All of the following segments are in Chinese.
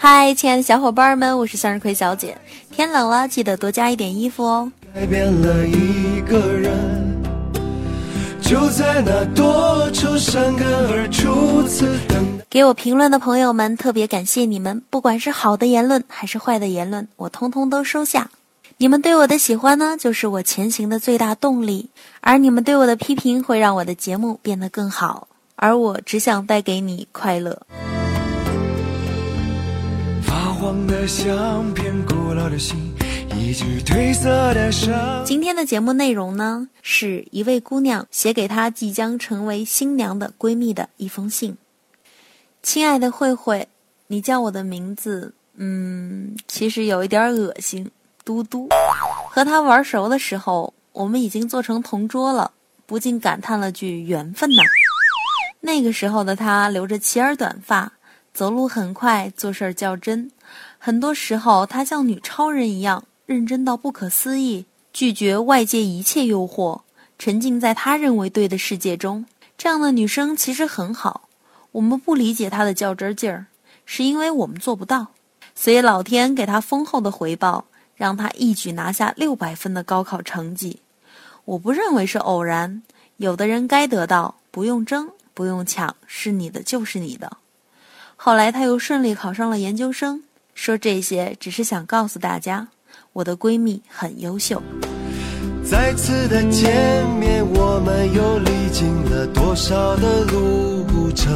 嗨，亲爱的小伙伴们，我是向日葵小姐。天冷了，记得多加一点衣服哦。改变了一个人，就在那多愁善感而初次等待。给我评论的朋友们，特别感谢你们，不管是好的言论还是坏的言论，我通通都收下。你们对我的喜欢呢，就是我前行的最大动力；而你们对我的批评，会让我的节目变得更好。而我只想带给你快乐。黄的相片，古老的信，一句褪色的伤。今天的节目内容呢，是一位姑娘写给她即将成为新娘的闺蜜的一封信。亲爱的慧慧，你叫我的名字，嗯，其实有一点恶心。嘟嘟，和他玩熟的时候，我们已经做成同桌了，不禁感叹了句缘分呐。那个时候的他留着齐耳短发，走路很快，做事儿较真。很多时候，他像女超人一样认真到不可思议，拒绝外界一切诱惑，沉浸在他认为对的世界中。这样的女生其实很好。我们不理解她的较真劲儿，是因为我们做不到，所以老天给她丰厚的回报。让他一举拿下六百分的高考成绩，我不认为是偶然。有的人该得到，不用争，不用抢，是你的就是你的。后来她又顺利考上了研究生。说这些只是想告诉大家，我的闺蜜很优秀。再次的见面，我们又历经了多少的路程？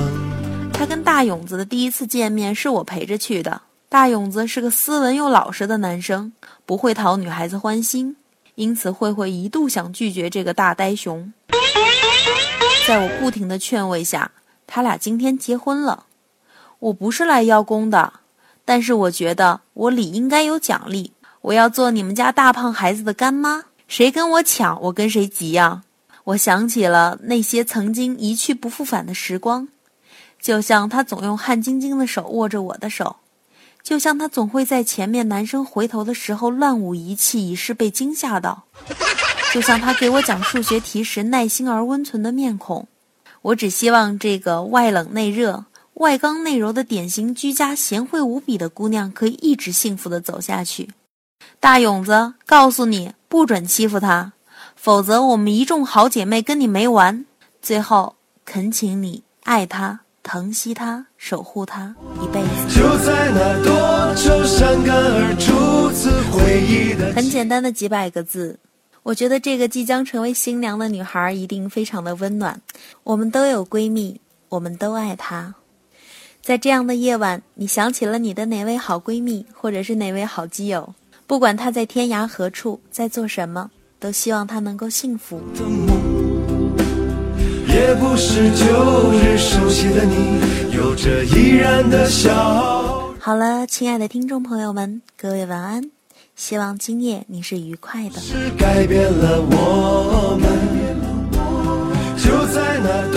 他跟大勇子的第一次见面是我陪着去的。大勇子是个斯文又老实的男生，不会讨女孩子欢心，因此慧慧一度想拒绝这个大呆熊。在我不停的劝慰下，他俩今天结婚了。我不是来邀功的，但是我觉得我理应该有奖励。我要做你们家大胖孩子的干妈，谁跟我抢，我跟谁急呀！我想起了那些曾经一去不复返的时光，就像他总用汗津津的手握着我的手。就像他总会在前面男生回头的时候乱舞一气，以示被惊吓到；就像他给我讲数学题时耐心而温存的面孔。我只希望这个外冷内热、外刚内柔的典型居家贤惠无比的姑娘可以一直幸福的走下去。大勇子，告诉你，不准欺负她，否则我们一众好姐妹跟你没完。最后，恳请你爱她。疼惜她，守护她一辈子。就在那多愁善感而初次回忆的很简单的几百个字，我觉得这个即将成为新娘的女孩一定非常的温暖。我们都有闺蜜，我们都爱她。在这样的夜晚，你想起了你的哪位好闺蜜，或者是哪位好基友？不管她在天涯何处，在做什么，都希望她能够幸福。也不是旧日熟悉的你，有着依然的笑。好了，亲爱的听众朋友们，各位晚安。希望今夜你是愉快的。是改变了我们，就在那